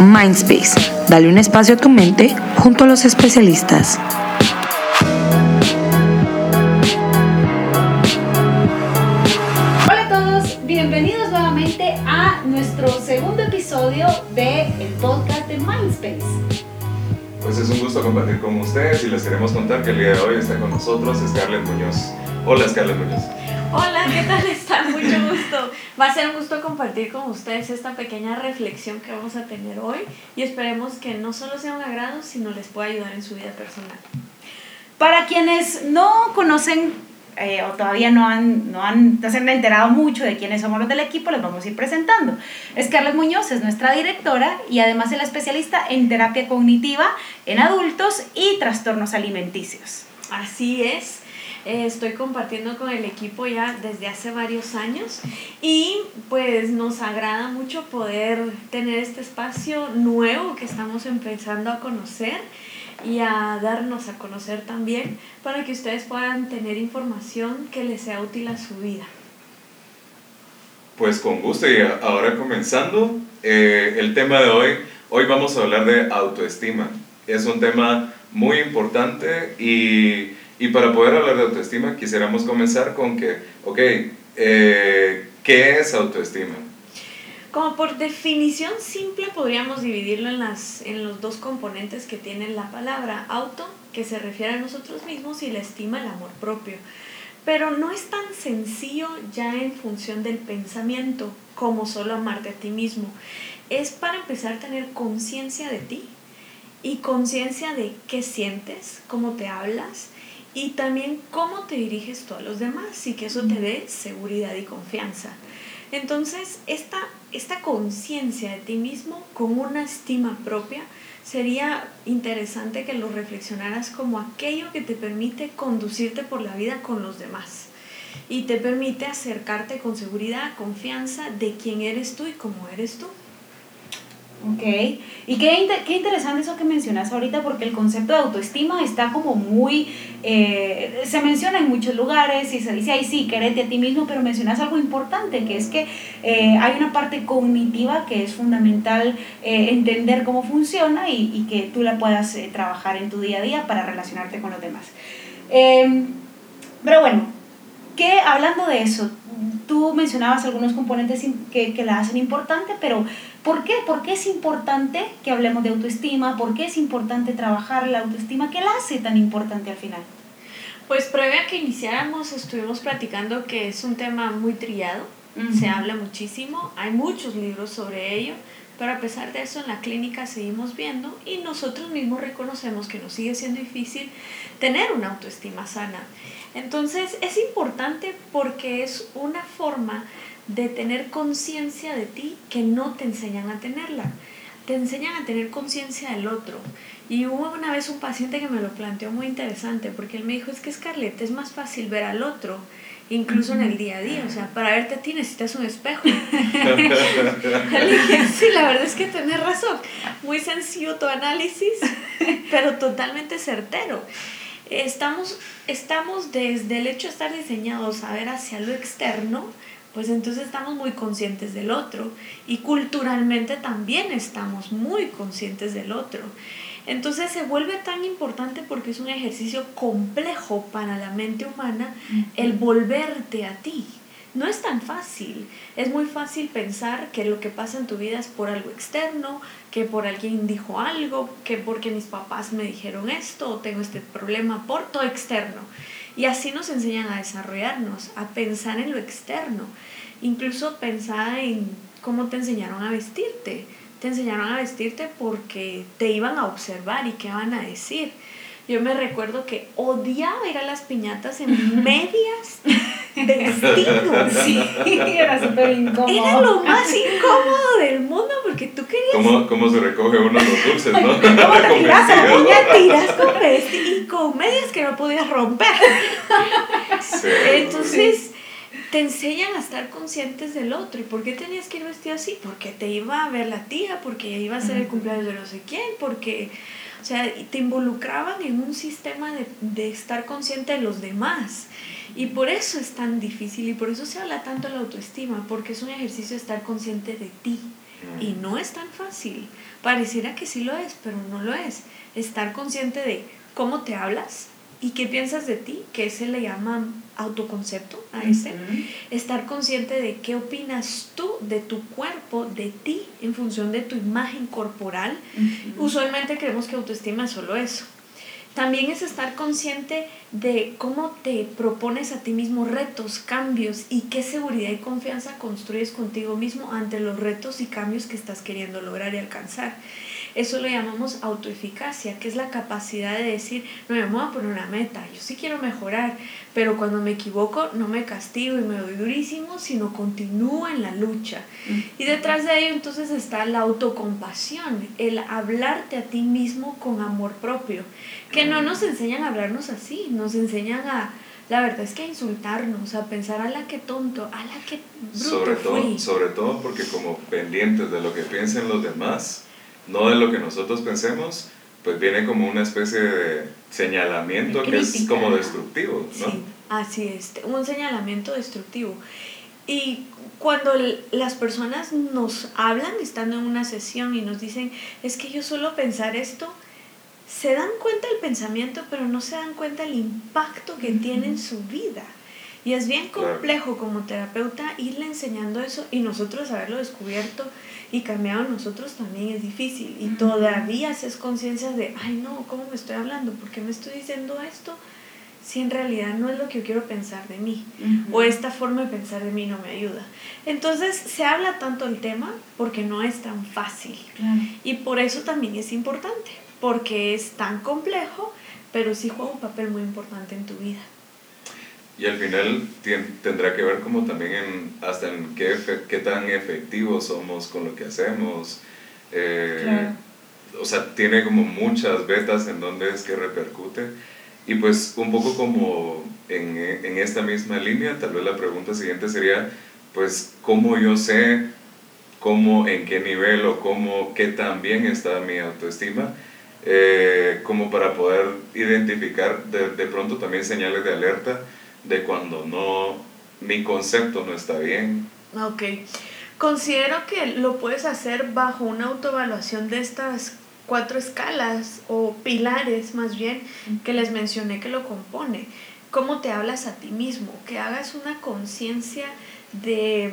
Mindspace. Dale un espacio a tu mente junto a los especialistas. Hola a todos, bienvenidos nuevamente a nuestro segundo episodio del el podcast de Mindspace. Pues es un gusto compartir con ustedes y les queremos contar que el día de hoy está con nosotros Scarlett Muñoz. Hola Scarlett Muñoz. Hola, ¿qué tal están? Mucho gusto. Va a ser un gusto compartir con ustedes esta pequeña reflexión que vamos a tener hoy y esperemos que no solo sea un agrado, sino les pueda ayudar en su vida personal. Para quienes no conocen eh, o todavía no han, no, han, se han enterado mucho de quiénes somos los del equipo, les vamos a ir presentando. Scarlett Muñoz es nuestra directora y además es la especialista en terapia cognitiva en adultos y trastornos alimenticios. Así es. Eh, estoy compartiendo con el equipo ya desde hace varios años y pues nos agrada mucho poder tener este espacio nuevo que estamos empezando a conocer y a darnos a conocer también para que ustedes puedan tener información que les sea útil a su vida. Pues con gusto y ahora comenzando eh, el tema de hoy, hoy vamos a hablar de autoestima. Es un tema muy importante y y para poder hablar de autoestima, quisiéramos comenzar con que, ok, eh, ¿qué es autoestima? Como por definición simple podríamos dividirlo en, las, en los dos componentes que tiene la palabra auto, que se refiere a nosotros mismos, y la estima, el amor propio. Pero no es tan sencillo ya en función del pensamiento como solo amarte a ti mismo. Es para empezar a tener conciencia de ti y conciencia de qué sientes, cómo te hablas, y también cómo te diriges tú a los demás y que eso te dé seguridad y confianza. Entonces, esta, esta conciencia de ti mismo con una estima propia sería interesante que lo reflexionaras como aquello que te permite conducirte por la vida con los demás y te permite acercarte con seguridad, confianza de quién eres tú y cómo eres tú. Ok, y qué, qué interesante eso que mencionas ahorita porque el concepto de autoestima está como muy, eh, se menciona en muchos lugares y se dice, ay sí, querete a ti mismo, pero mencionas algo importante, que es que eh, hay una parte cognitiva que es fundamental eh, entender cómo funciona y, y, que tú la puedas trabajar en tu día a día para relacionarte con los demás. Em, pero bueno, que hablando de eso, tú mencionabas algunos componentes que, que la hacen importante, pero ¿por qué? ¿Por qué es importante que hablemos de autoestima? ¿Por qué es importante trabajar la autoestima? ¿Qué la hace tan importante al final? Pues previa que iniciáramos estuvimos platicando que es un tema muy trillado, se habla muchísimo, hay muchos libros sobre ello, pero a pesar de eso en la clínica seguimos viendo y nosotros mismos reconocemos que nos sigue siendo difícil tener una autoestima sana. Entonces es importante porque es una forma de tener conciencia de ti que no te enseñan a tenerla. Te enseñan a tener conciencia del otro. Y hubo una vez un paciente que me lo planteó muy interesante porque él me dijo, es que Scarlett, es más fácil ver al otro, incluso en el día a día. O sea, para verte a ti necesitas un espejo. sí, la verdad es que tenés razón. Muy sencillo tu análisis, pero totalmente certero estamos, estamos desde el hecho de estar diseñados a ver hacia lo externo, pues entonces estamos muy conscientes del otro y culturalmente también estamos muy conscientes del otro. Entonces se vuelve tan importante porque es un ejercicio complejo para la mente humana el volverte a ti. No es tan fácil. Es muy fácil pensar que lo que pasa en tu vida es por algo externo, que por alguien dijo algo, que porque mis papás me dijeron esto o tengo este problema por todo externo. Y así nos enseñan a desarrollarnos, a pensar en lo externo. Incluso pensar en cómo te enseñaron a vestirte. Te enseñaron a vestirte porque te iban a observar y qué van a decir. Yo me recuerdo que odiaba ir a las piñatas en medias vestido. Sí, era súper incómodo. Era lo más incómodo del mundo porque tú querías. ¿Cómo, cómo se recoge uno los dulces, no? ¿Cómo te tiras a la tiras con vestido y con medias que no podías romper? Sí, Entonces. Te enseñan a estar conscientes del otro. ¿Y por qué tenías que ir vestido así? Porque te iba a ver la tía, porque iba a ser el cumpleaños de no sé quién, porque o sea, te involucraban en un sistema de, de, estar consciente de los demás. Y por eso es tan difícil y por eso se habla tanto de la autoestima, porque es un ejercicio de estar consciente de ti Mm. Y no es tan fácil. Pareciera que sí lo es, pero no lo es. Estar consciente de cómo te hablas y qué piensas de ti, que ese le llaman autoconcepto a ese. Estar consciente de qué opinas tú de tu cuerpo, de ti, en función de tu imagen corporal. Usualmente creemos que autoestima es solo eso. También es estar consciente de cómo te propones a ti mismo retos, cambios y qué seguridad y confianza construyes contigo mismo ante los retos y cambios que estás queriendo lograr y alcanzar. Eso lo llamamos autoeficacia, que es la capacidad de decir, no me voy a poner una meta, yo sí quiero mejorar, pero cuando me equivoco no me castigo y me doy durísimo, sino continúo en la lucha. Y detrás de ello entonces está la autocompasión, el hablarte a ti mismo con amor propio, que no nos enseñan a hablarnos así, nos enseñan a, la verdad es que a insultarnos, a pensar a la que tonto, a la que bruto Sobre todo, fui. sobre todo porque como pendientes de lo que piensen los demás, no de lo que nosotros pensemos, pues viene como una especie de señalamiento que es como destructivo, ¿no? Sí, así es, un señalamiento destructivo. Y cuando las personas nos hablan estando en una sesión y nos dicen, es que yo solo pensar esto, se dan cuenta del pensamiento, pero no se dan cuenta el impacto que tiene en su vida. Y es bien Claro. complejo como terapeuta irle enseñando eso y nosotros haberlo descubierto y cambiado nosotros también es difícil. Y todavía haces conciencia de, ay no, ¿cómo me estoy hablando? ¿Por qué me estoy diciendo esto? Si en realidad no es lo que yo quiero pensar de mí o esta forma de pensar de mí no me ayuda. Entonces se habla tanto el tema porque no es tan fácil Claro. y por eso también es importante, porque es tan complejo, pero sí juega un papel muy importante en tu vida. Y al final tendrá que ver como también en hasta en qué, qué tan efectivos somos con lo que hacemos. Eh, Claro. O sea, tiene como muchas vetas en donde es que repercute. Y pues un poco como en, en esta misma línea, tal vez la pregunta siguiente sería, pues, ¿cómo yo sé cómo, en qué nivel o cómo, qué tan bien está mi autoestima? Eh, como para poder identificar de, de pronto también señales de alerta de cuando no, mi concepto no está bien. Ok. Considero que lo puedes hacer bajo una autoevaluación de estas cuatro escalas o pilares más bien que les mencioné que lo compone. Cómo te hablas a ti mismo, que hagas una conciencia de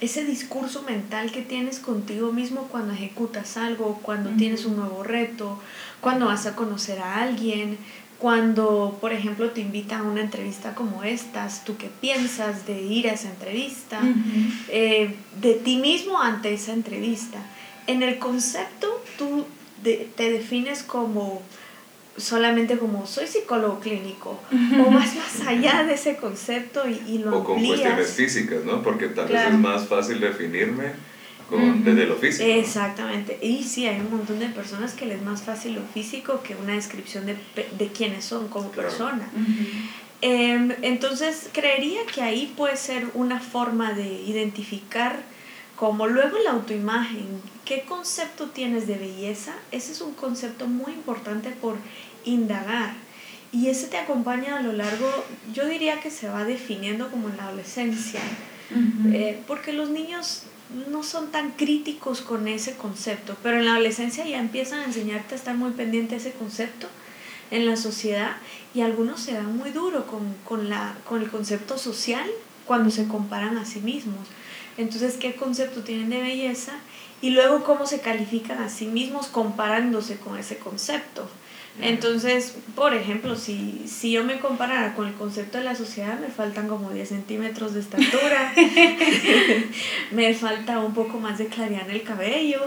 ese discurso mental que tienes contigo mismo cuando ejecutas algo, cuando tienes un nuevo reto, cuando vas a conocer a alguien, cuando, por ejemplo, te invitan a una entrevista como estas, tú qué piensas de ir a esa entrevista, Ujú. eh, de ti mismo ante esa entrevista. En el concepto, tú de- te defines como solamente como soy psicólogo clínico o vas más allá de ese concepto y, y lo O con amplías. cuestiones físicas, ¿no? Porque tal Claro. vez es más fácil definirme con, Ujú. desde lo físico. ¿no? Exactamente. Y sí, hay un montón de personas que les es más fácil lo físico que una descripción de, de quiénes son como Claro. persona. Ujú. Em, entonces, creería que ahí puede ser una forma de identificar como luego la autoimagen, qué concepto tienes de belleza, ese es un concepto muy importante por indagar. Y ese te acompaña a lo largo, yo diría que se va definiendo como en la adolescencia, Ujú. eh, porque los niños no son tan críticos con ese concepto, pero en la adolescencia ya empiezan a enseñarte a estar muy pendiente de ese concepto en la sociedad y algunos se dan muy duro con, con, la, con el concepto social cuando se comparan a sí mismos. Entonces, ¿qué concepto tienen de belleza? Y luego, ¿cómo se califican a sí mismos comparándose con ese concepto? Entonces, por ejemplo, si, si yo me comparara con el concepto de la sociedad, me faltan como 10 centímetros de estatura, me falta un poco más de claridad en el cabello,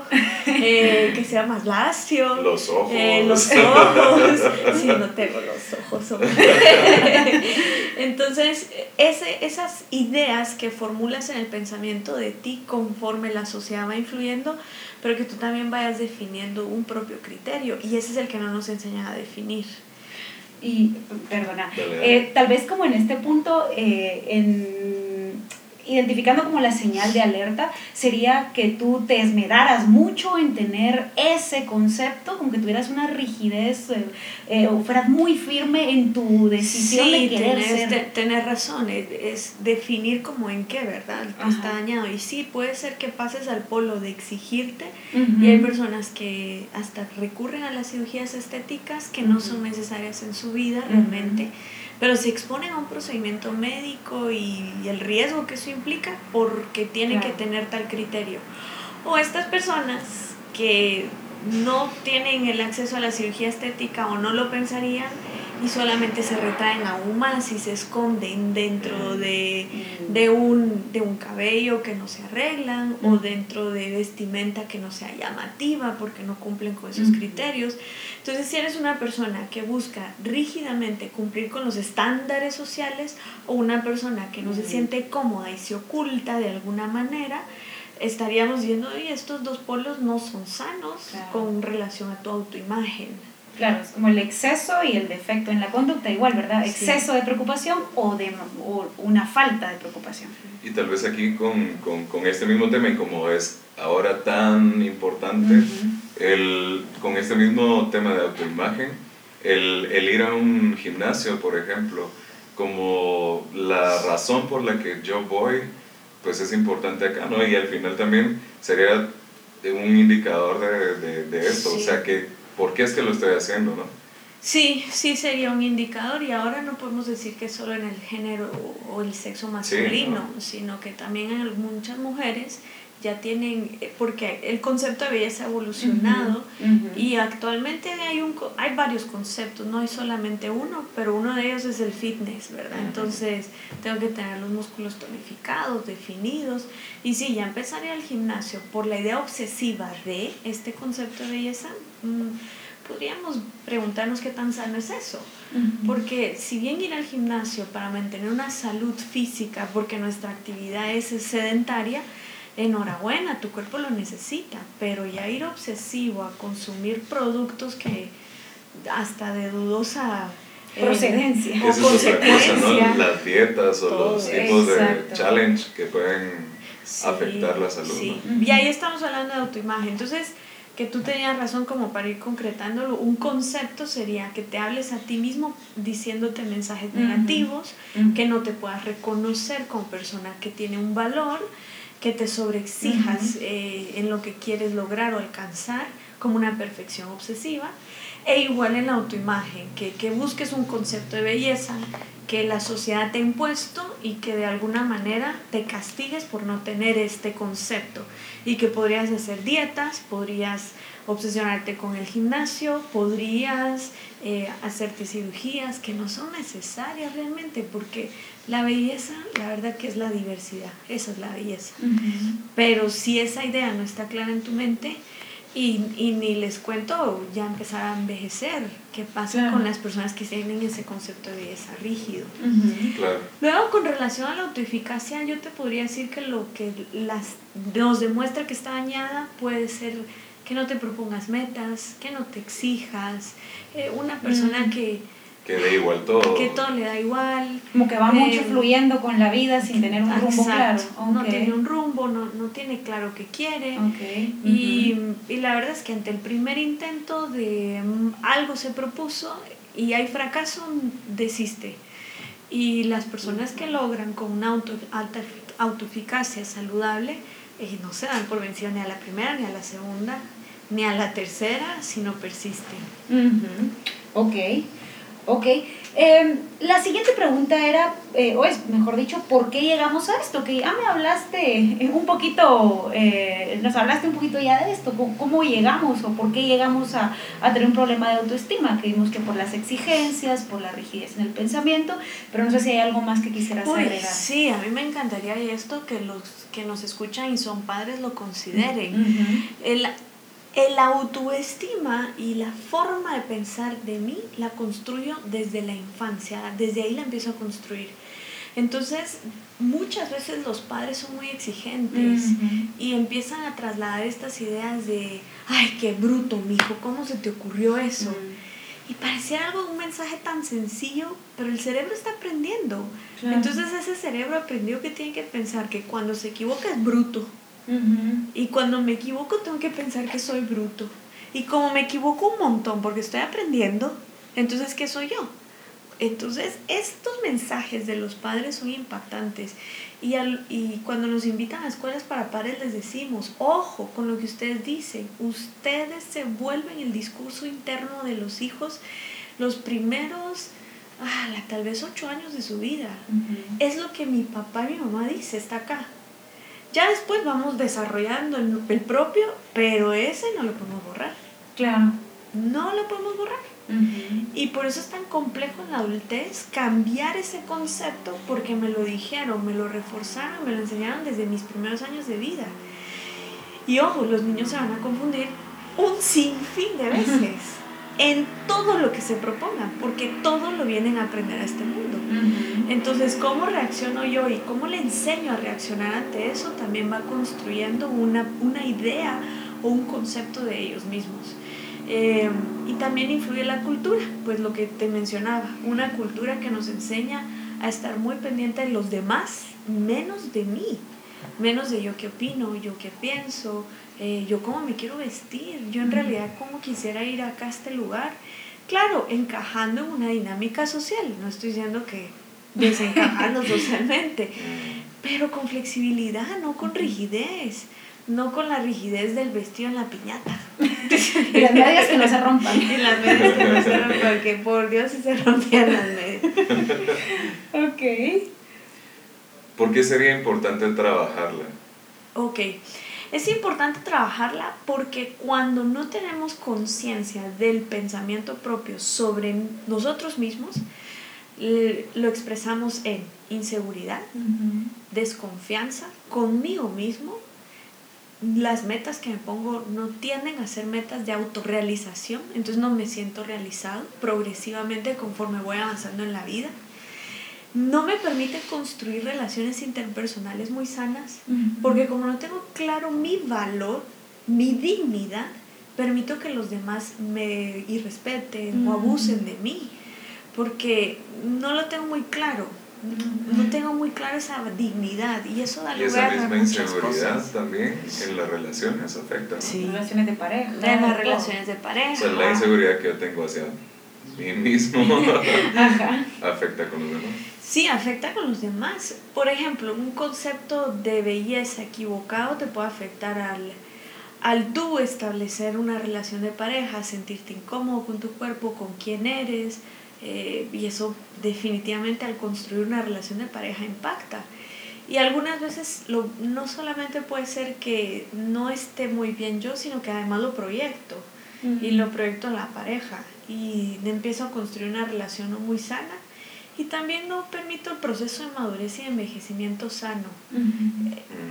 eh, que sea más lacio, Los ojos. eh, los ojos, sí, no tengo los ojos. hombre. Entonces, ese, esas ideas que formulas en el pensamiento de ti conforme la sociedad va influyendo, pero que tú también vayas definiendo un propio criterio. Y ese es el que no nos enseñan a definir. Y, perdona, eh, tal vez como en este punto, eh, en, identificando como la señal de alerta, sería que tú te esmeraras mucho en tener ese concepto, como que tuvieras una rigidez eh, eh, o fueras muy firme en tu decisión de querer tenés, ser. tener razón, es, es, definir como en qué, ¿verdad? Está dañado. Y sí, puede ser que pases al polo de exigirte y hay personas que hasta recurren a las cirugías estéticas que no son necesarias en su vida realmente pero se exponen a un procedimiento médico y, el riesgo que eso implica porque tienen que tener tal criterio. O estas personas que no tienen el acceso a la cirugía estética o no lo pensarían y solamente se retraen aún más y se esconden dentro de, de, un, de un cabello que no se arreglan o dentro de vestimenta que no sea llamativa porque no cumplen con esos criterios. Entonces, si eres una persona que busca rígidamente cumplir con los estándares sociales o una persona que no se siente cómoda y se oculta de alguna manera, estaríamos viendo, y estos dos polos no son sanos con relación a tu autoimagen. Claro, es como el exceso y el defecto en la conducta, igual, ¿verdad? Exceso de preocupación o, de, una falta de preocupación. Y tal vez aquí con, con, con este mismo tema y como es ahora tan importante, el, con este mismo tema de autoimagen, el, el ir a un gimnasio, por ejemplo, como la razón por la que yo voy, pues es importante acá, ¿no? Y al final también sería un indicador de, de, de esto, o sea que por qué es que lo estoy haciendo, ¿no? Sí, sí sería un indicador y ahora no podemos decir que solo en el género o el sexo masculino, sino que también en muchas mujeres ya tienen, eh, porque el concepto de belleza ha evolucionado y actualmente hay, un, hay varios conceptos, no hay solamente uno, pero uno de ellos es el fitness, ¿verdad? Entonces tengo que tener los músculos tonificados, definidos y sí, ya empezaría el gimnasio por la idea obsesiva de este concepto de belleza. Mm, podríamos preguntarnos qué tan sano es eso. Porque si bien ir al gimnasio para mantener una salud física, porque nuestra actividad es sedentaria, enhorabuena, tu cuerpo lo necesita, pero ya ir obsesivo a consumir productos que hasta de dudosa eh, procedencia. Esa es otra cosa, ¿no? Las dietas o los tipos de challenge que pueden afectar la salud. Sí. Y ahí estamos hablando de autoimagen. Entonces, que tú tenías razón como para ir concretándolo, un concepto sería que te hables a ti mismo diciéndote mensajes negativos, que no te puedas reconocer como persona que tiene un valor, que te sobreexijas eh, en lo que quieres lograr o alcanzar como una perfección obsesiva. E igual en la autoimagen, que, que busques un concepto de belleza que la sociedad te ha impuesto y que de alguna manera te castigues por no tener este concepto. Y que podrías hacer dietas, podrías obsesionarte con el gimnasio, podrías eh, hacerte cirugías que no son necesarias realmente, porque la belleza, la verdad que es la diversidad, esa es la belleza. Pero si esa idea no está clara en tu mente, y, y, ni les cuento ya empezar a envejecer, qué pasa con las personas que tienen ese concepto de belleza rígido. Luego, con relación a la autoeficacia, yo te podría decir que lo que las, nos demuestra que está dañada puede ser que no te propongas metas, que no te exijas, eh, una persona que... Que da igual todo. Que todo le da igual. Como que va mucho fluyendo con la vida sin tener un rumbo claro. No tiene un rumbo, no, no tiene claro qué quiere. y, y, la verdad es que ante el primer intento de mm, algo se propuso y hay fracaso, desiste. Y las personas que logran con una auto, alta autoeficacia saludable, eh, no se dan por vencido ni a la primera ni a la segunda, ni a la tercera, sino persisten. Ok, ok. Em, la siguiente pregunta era, eh, o es mejor dicho, ¿por qué llegamos a esto? Que ya me hablaste un poquito, eh, nos hablaste un poquito ya de esto, ¿cómo llegamos o por qué llegamos a, a, tener un problema de autoestima? Que vimos que por las exigencias, por la rigidez en el pensamiento, pero no sé si hay algo más que quisieras agregar. Sí, a mí me encantaría esto que los que nos escuchan y son padres lo consideren. el, el autoestima y la forma de pensar de mí la construyo desde la infancia, desde ahí la empiezo a construir. Entonces, muchas veces los padres son muy exigentes y empiezan a trasladar estas ideas de, ay, qué bruto, mijo, ¿cómo se te ocurrió eso? Y parecía algo, un mensaje tan sencillo, pero el cerebro está aprendiendo. Entonces ese cerebro aprendió que tiene que pensar que cuando se equivoca es bruto. Y cuando me equivoco tengo que pensar que soy bruto. Y como me equivoco un montón porque estoy aprendiendo, entonces ¿qué soy yo? Entonces estos mensajes de los padres son impactantes. Y, al, y cuando nos invitan a escuelas para padres les decimos, ojo con lo que ustedes dicen, ustedes se vuelven el discurso interno de los hijos los primeros, ah, tal vez ocho años de su vida. Es lo que mi papá y mi mamá dice, está acá. Ya después vamos desarrollando el, el propio, pero ese no lo podemos borrar. Claro. No lo podemos borrar. Y por eso es tan complejo en la adultez cambiar ese concepto porque me lo dijeron, me lo reforzaron, me lo enseñaron desde mis primeros años de vida. Y ojo, los niños se van a confundir un sinfín de veces en todo lo que se propongan, porque todo lo vienen a aprender a este mundo. Entonces, cómo reacciono yo y cómo le enseño a reaccionar ante eso también va construyendo una, una idea o un concepto de ellos mismos. Eh, y también influye la cultura, pues lo que te mencionaba, una cultura que nos enseña a estar muy pendiente de los demás, menos de mí, menos de yo qué opino, yo qué pienso, eh, yo cómo me quiero vestir, yo en realidad cómo quisiera ir acá a este lugar. Claro, encajando en una dinámica social, no estoy diciendo que desencajando socialmente, pero con flexibilidad, no con rigidez no con la rigidez del vestido en la piñata. y las medias que no se rompan. Y las medias que no se rompan, que por Dios si se rompían las medias. ok. ¿Por qué sería importante trabajarla? Ok. Es importante trabajarla porque cuando no tenemos conciencia del pensamiento propio sobre nosotros mismos, lo expresamos en inseguridad, desconfianza conmigo mismo las metas que me pongo no tienden a ser metas de autorrealización, entonces no me siento realizado progresivamente conforme voy avanzando en la vida. No me permite construir relaciones interpersonales muy sanas, porque como no tengo claro mi valor, mi dignidad, permito que los demás me irrespeten o abusen de mí, porque no lo tengo muy claro no tengo muy clara esa dignidad y eso da lugar a muchas inseguridad también en las relaciones afecta. Sí. Relaciones de pareja. En las relaciones de pareja. O sea, la inseguridad que yo tengo hacia mí mismo afecta con los demás. Sí, afecta con los demás. Por ejemplo, un concepto de belleza equivocado te puede afectar al, al tú establecer una relación de pareja, sentirte incómodo con tu cuerpo, con quién eres, eh, y eso definitivamente al construir una relación de pareja impacta. Y algunas veces lo, no solamente puede ser que no esté muy bien yo, sino que además lo proyecto y lo proyecto en la pareja y empiezo a construir una relación no muy sana y también no permito el proceso de madurez y de envejecimiento sano.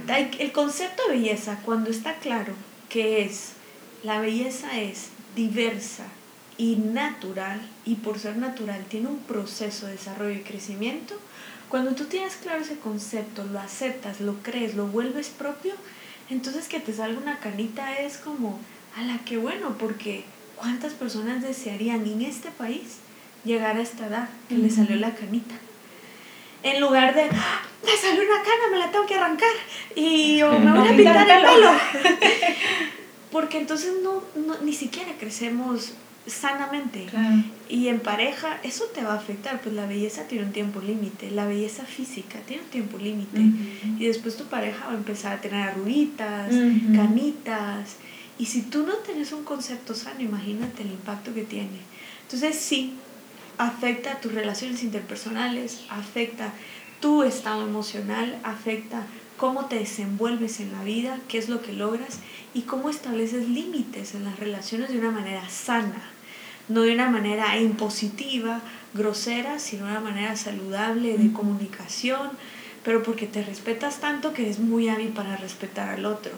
Eh, el concepto de belleza, cuando está claro que es, la belleza es diversa, y natural, y por ser natural tiene un proceso de desarrollo y crecimiento, cuando tú tienes claro ese concepto, lo aceptas, lo crees, lo vuelves propio, entonces que te salga una canita es como, a la que bueno, porque ¿cuántas personas desearían en este país llegar a esta edad que le salió la canita? En lugar de, ¡Ah, me salió una cana, me la tengo que arrancar y me voy a pintar el pelo. porque entonces no, no, ni siquiera crecemos sanamente. Y en pareja eso te va a afectar, pues la belleza tiene un tiempo límite, la belleza física tiene un tiempo límite. Y después tu pareja va a empezar a tener arruguitas, canitas. Y si tú no tienes un concepto sano, imagínate el impacto que tiene. Entonces sí, afecta tus relaciones interpersonales, afecta tu estado emocional, afecta cómo te desenvuelves en la vida, qué es lo que logras y cómo estableces límites en las relaciones de una manera sana no de una manera impositiva, grosera, sino de una manera saludable de comunicación, pero porque te respetas tanto que eres muy hábil para respetar al otro.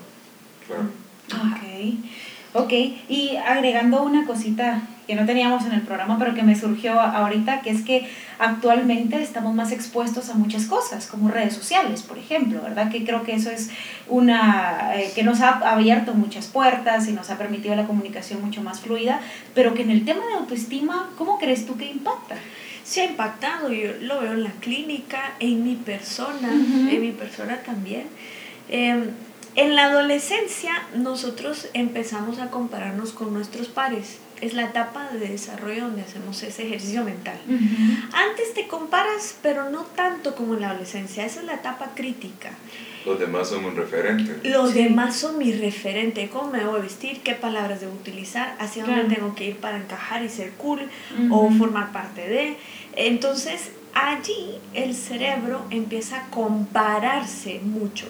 Ok, ok, y agregando una cosita que no teníamos en el programa, pero que me surgió ahorita, que es que actualmente estamos más expuestos a muchas cosas, como redes sociales, por ejemplo, ¿verdad? Que creo que eso es una, eh, que nos ha abierto muchas puertas y nos ha permitido la comunicación mucho más fluida, pero que en el tema de autoestima, ¿cómo crees tú que impacta? Se ha impactado, yo lo veo en la clínica, en mi persona, en mi persona también. Em, en la adolescencia nosotros empezamos a compararnos con nuestros pares. Es la etapa de desarrollo donde hacemos ese ejercicio mental. Antes te comparas, pero no tanto como en la adolescencia. Esa es la etapa crítica. Los demás son un referente. Los demás son mi referente. ¿Cómo me debo vestir? ¿Qué palabras debo utilizar? ¿Hacia dónde tengo que ir para encajar y ser cool? ¿O formar parte de? Entonces, allí el cerebro empieza a compararse mucho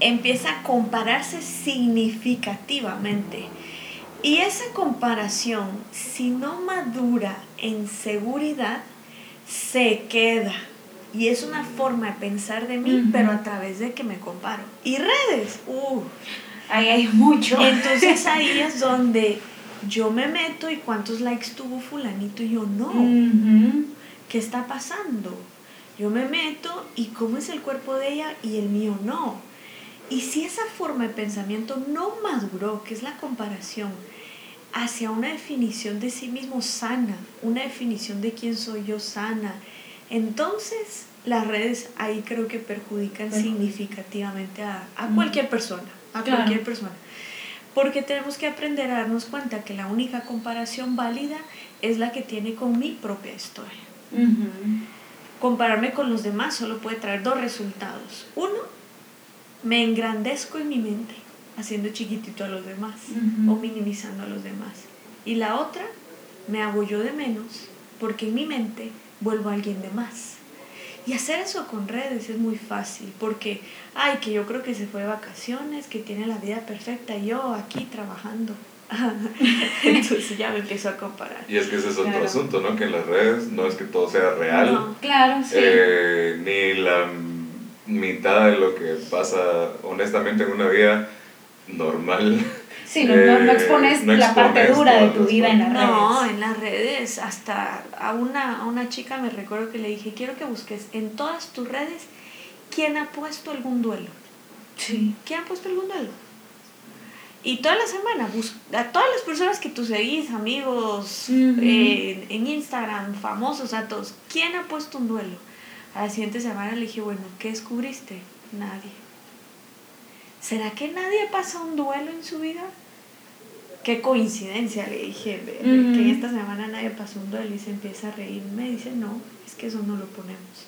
empieza a compararse significativamente. Y esa comparación, si no madura en seguridad, se queda. Y es una forma de pensar de mí, pero a través de que me comparo. Y redes, uh, ahí hay mucho. Entonces ahí es donde yo me meto y cuántos likes tuvo fulanito y yo no. ¿Qué está pasando? Yo me meto y cómo es el cuerpo de ella y el mío no. Y si esa forma de pensamiento no maduró, que es la comparación, hacia una definición de sí mismo sana, una definición de quién soy yo sana, entonces las redes ahí creo que perjudican significativamente a, cualquier persona, a cualquier persona. Porque tenemos que aprender a darnos cuenta que la única comparación válida es la que tiene con mi propia historia. Compararme con los demás solo puede traer dos resultados. Uno, me engrandezco en mi mente, haciendo chiquitito a los demás o minimizando a los demás. Y la otra, me hago yo de menos, porque en mi mente vuelvo a alguien de más. Y hacer eso con redes es muy fácil, porque, ay, que yo creo que se fue de vacaciones, que tiene la vida perfecta, y yo aquí trabajando. Entonces ya me empiezo a comparar. Y es que ese es otro asunto, ¿no? Que en las redes no es que todo sea real. claro, sí. Eh, ni la mitad de lo que pasa honestamente en una vida normal. Sí, no, no, expones, la parte dura de tu vida en las redes. No, en las redes, hasta a una, a una chica me recuerdo que le dije, quiero que busques en todas tus redes quién ha puesto algún duelo. Sí. ¿Quién ha puesto algún duelo? Y toda la semana, a todas las personas que tú seguís, amigos, eh, en Instagram, famosos, a todos, ¿quién ha puesto un duelo? A la siguiente semana le dije, bueno, ¿qué descubriste? Nadie. ¿Será que nadie pasa un duelo en su vida? Qué coincidencia, le dije, que esta semana nadie pasó un duelo y se empieza a reír. Me dice, no, es que eso no lo ponemos.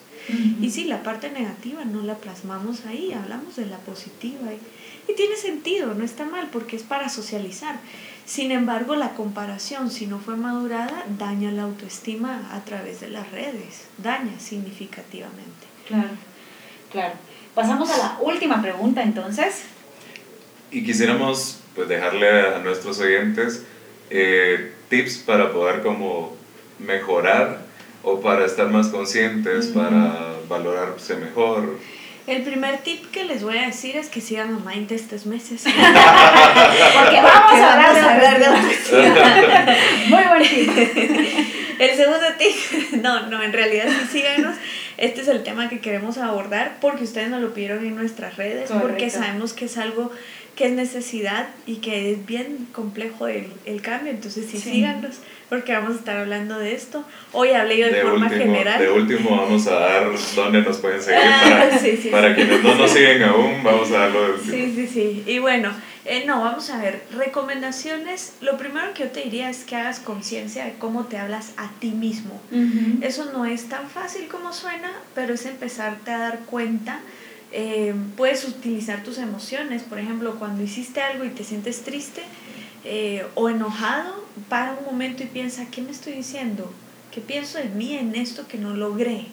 Y sí, la parte negativa no la plasmamos ahí, hablamos de la positiva. Y, y tiene sentido, no está mal, porque es para socializar. Sin embargo, la comparación, si no fue madurada, daña la autoestima a través de las redes, daña significativamente. Claro, claro. Pasamos a la última pregunta entonces. Y quisiéramos pues, dejarle a nuestros oyentes eh, tips para poder como mejorar o para estar más conscientes, para valorarse mejor. El primer tip que les voy a decir es que sigan a Mind estos meses. Porque vamos a hablar de autoestima. Muy buen tip. El segundo tip, no, no, en realidad sí síganos. Este es el tema que queremos abordar porque ustedes nos lo pidieron en nuestras redes, porque sabemos que es algo que es necesidad y que es bien complejo el, el cambio. Entonces sí, síganos porque vamos a estar hablando de esto. Hoy hablé yo de, forma general. De último vamos a dar dónde nos pueden seguir para, para quienes no nos siguen aún, vamos a darlo de último. Sí, sí, sí. Y bueno, eh, no, vamos a ver, recomendaciones, lo primero que yo te diría es que hagas conciencia de cómo te hablas a ti mismo. Eso no es tan fácil como suena, pero es empezarte a dar cuenta. Eh, puedes utilizar tus emociones, por ejemplo, cuando hiciste algo y te sientes triste, eh, o enojado, para un momento y piensa, ¿qué me estoy diciendo? ¿Qué pienso de mí en esto que no logré?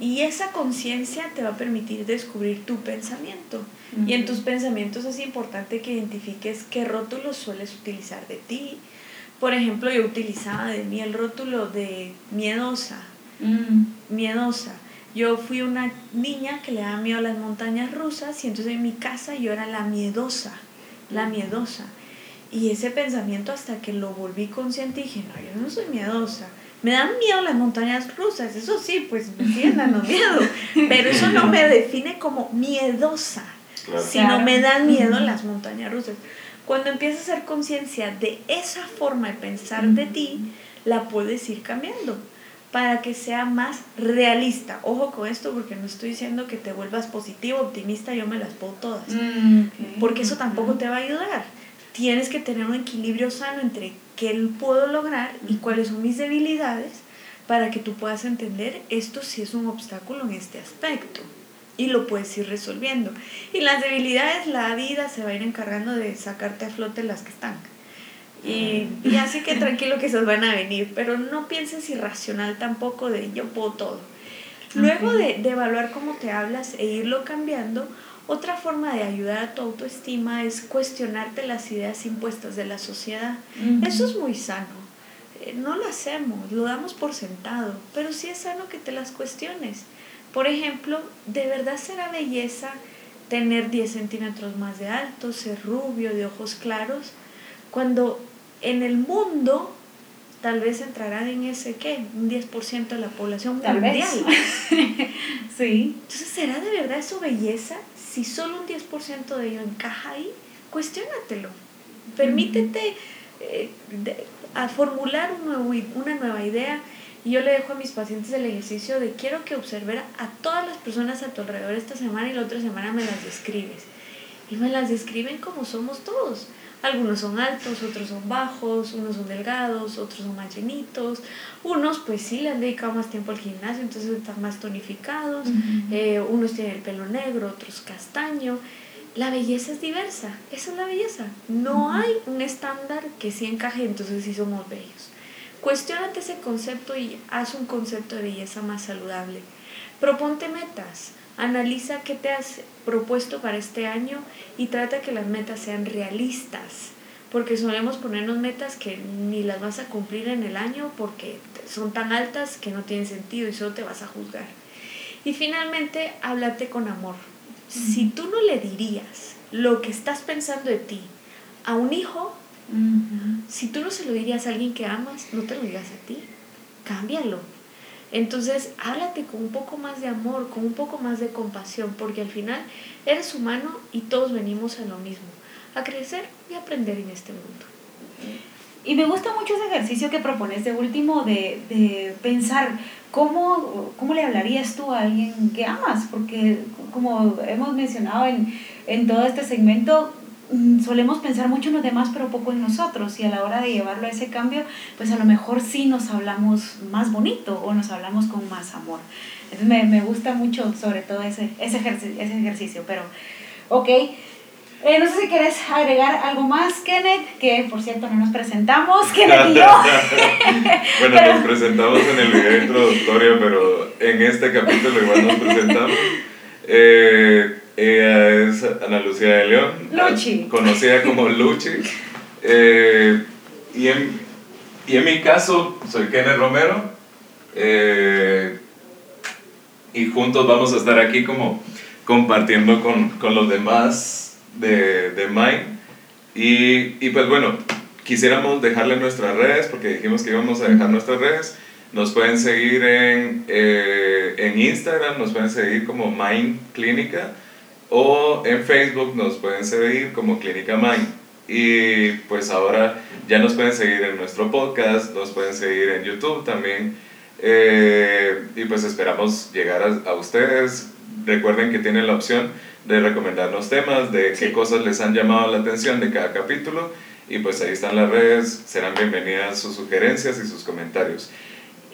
Y esa conciencia te va a permitir descubrir tu pensamiento. Y en tus pensamientos es importante que identifiques qué rótulos sueles utilizar de ti. Por ejemplo, yo utilizaba de mí el rótulo de miedosa. Miedosa. Yo fui una niña que le daba miedo a las montañas rusas y entonces en mi casa yo era la miedosa, la miedosa. Y ese pensamiento hasta que lo volví consciente dije, no, yo no soy miedosa. Me dan miedo las montañas rusas, eso sí, pues me siguen dando miedo, pero eso no me define como miedosa, sino me dan miedo las montañas rusas. Cuando empiezas a hacer conciencia de esa forma de pensar de ti, la puedes ir cambiando para que sea más realista. Ojo con esto porque no estoy diciendo que te vuelvas positivo, optimista, yo me las puedo todas. Mm, porque eso tampoco te va a ayudar. Tienes que tener un equilibrio sano entre qué puedo lograr y cuáles son mis debilidades para que tú puedas entender esto si es un obstáculo en este aspecto. Y lo puedes ir resolviendo. Y las debilidades, la vida se va a ir encargando de sacarte a flote las que están. Y, y, así que tranquilo que se van a venir, pero no pienses irracional tampoco de yo puedo todo. Luego de, de, evaluar cómo te hablas e irlo cambiando, otra forma de ayudar a tu autoestima es cuestionarte las ideas impuestas de la sociedad. Eso es muy sano. Eh, no lo hacemos, lo damos por sentado, pero sí es sano que te las cuestiones. Por ejemplo, ¿de verdad será belleza tener 10 centímetros más de alto, ser rubio, de ojos claros? Cuando en el mundo tal vez entrarán en ese qué, un 10% de la población tal mundial. sí. Entonces, ¿será de verdad eso belleza? Si solo un 10% de ello encaja ahí, cuestiónatelo. Permítete eh, a formular una nueva idea. Y yo le dejo a mis pacientes el ejercicio de quiero que observen a todas las personas a tu alrededor esta semana y la otra semana me las describes. Y me las describen como somos todos. Algunos son altos, otros son bajos, unos son delgados, otros son más llenitos. Unos pues sí le han dedicado más tiempo al gimnasio, entonces están más tonificados. Eh, unos tienen el pelo negro, otros castaño. La belleza es diversa, esa es la belleza. No hay un estándar que sí encaje, entonces sí somos bellos. Cuestiónate ese concepto y haz un concepto de belleza más saludable. Proponte metas. Analiza qué te has propuesto para este año y trata que las metas sean realistas, porque solemos ponernos metas que ni las vas a cumplir en el año porque son tan altas que no tienen sentido y solo te vas a juzgar. Y finalmente, háblate con amor. Si tú no le dirías lo que estás pensando de ti a un hijo, si tú no se lo dirías a alguien que amas, no te lo digas a ti. Cámbialo entonces, háblate con un poco más de amor, con un poco más de compasión, porque al final eres humano y todos venimos a lo mismo, a crecer y aprender en este mundo. Y me gusta mucho ese ejercicio que propones de último de, de pensar cómo, cómo le hablarías tú a alguien que amas, porque como hemos mencionado en, en todo este segmento, solemos pensar mucho en los demás pero poco en nosotros y a la hora de llevarlo a ese cambio pues a lo mejor sí nos hablamos más bonito o nos hablamos con más amor entonces me, me gusta mucho sobre todo ese, ese, ejercicio, ese ejercicio pero ok eh, no sé si quieres agregar algo más, Kenneth, que por cierto no nos presentamos, Kenneth y yo. bueno, nos presentamos en el video introductorio, pero en este capítulo igual nos presentamos. Eh, Ana Lucía de León, conocida como Luchi. Eh, y, en, y, en, mi caso, soy Kenneth Romero. Eh, y juntos vamos a estar aquí como compartiendo con, con los demás de, de Mind. Y, y, pues bueno, quisiéramos dejarle nuestras redes, porque dijimos que íbamos a dejar nuestras redes. Nos pueden seguir en, eh, en Instagram, nos pueden seguir como Mind Clínica o en Facebook nos pueden seguir como Clínica Mind. Y pues ahora ya nos pueden seguir en nuestro podcast, nos pueden seguir en YouTube también. Eh, y pues esperamos llegar a, a, ustedes. Recuerden que tienen la opción de recomendarnos temas, de qué cosas les han llamado la atención de cada capítulo. Y pues ahí están las redes, serán bienvenidas sus sugerencias y sus comentarios.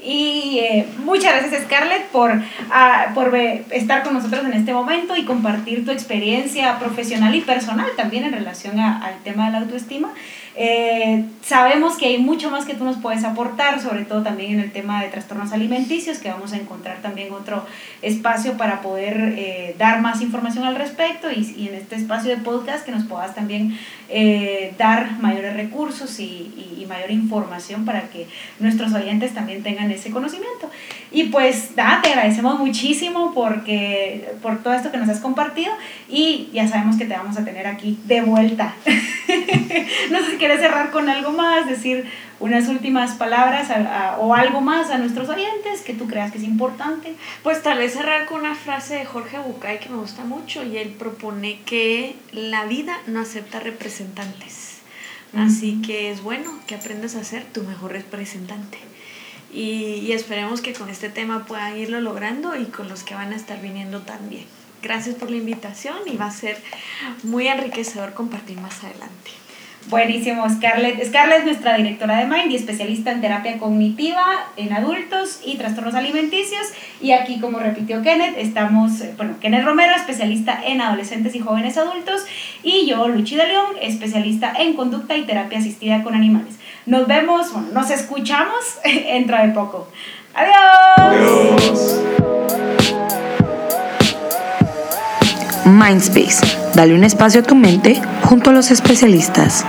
Y eh, muchas gracias Scarlett por, ah, por estar con nosotros en este momento y compartir tu experiencia profesional y personal también en relación al tema de la autoestima. Eh, sabemos que hay mucho más que tú nos puedes aportar, sobre todo también en el tema de trastornos alimenticios, que vamos a encontrar también otro espacio para poder eh, dar más información al respecto y, en este espacio de podcast que nos puedas también eh, dar mayores recursos y, mayor información para que nuestros oyentes también tengan ese conocimiento. Y pues nada, te agradecemos muchísimo porque, por todo esto que nos has compartido y ya sabemos que te vamos a tener aquí de vuelta. no sé si quieres cerrar con algo más, decir unas últimas palabras o algo más a nuestros oyentes que tú creas que es importante. Pues tal vez cerrar con una frase de Jorge Bucay que me gusta mucho y él propone que la vida no acepta representantes. Así que es bueno que aprendas a ser tu mejor representante. Y, y, esperemos que con este tema puedan irlo logrando y con los que van a estar viniendo también. Gracias por la invitación y va a ser muy enriquecedor compartir más adelante. Buenísimo, Scarlett. Scarlett es nuestra directora de Mind y especialista en terapia cognitiva en adultos y trastornos alimenticios. Y aquí, como repitió Kenneth, estamos, bueno, Kenneth Romero, especialista en adolescentes y jóvenes adultos. Y yo, Luchi de León, especialista en conducta y terapia asistida con animales. Nos vemos, bueno, nos escuchamos dentro de poco. Adiós. Adiós. Mindspace. Dale un espacio a tu mente junto a los especialistas.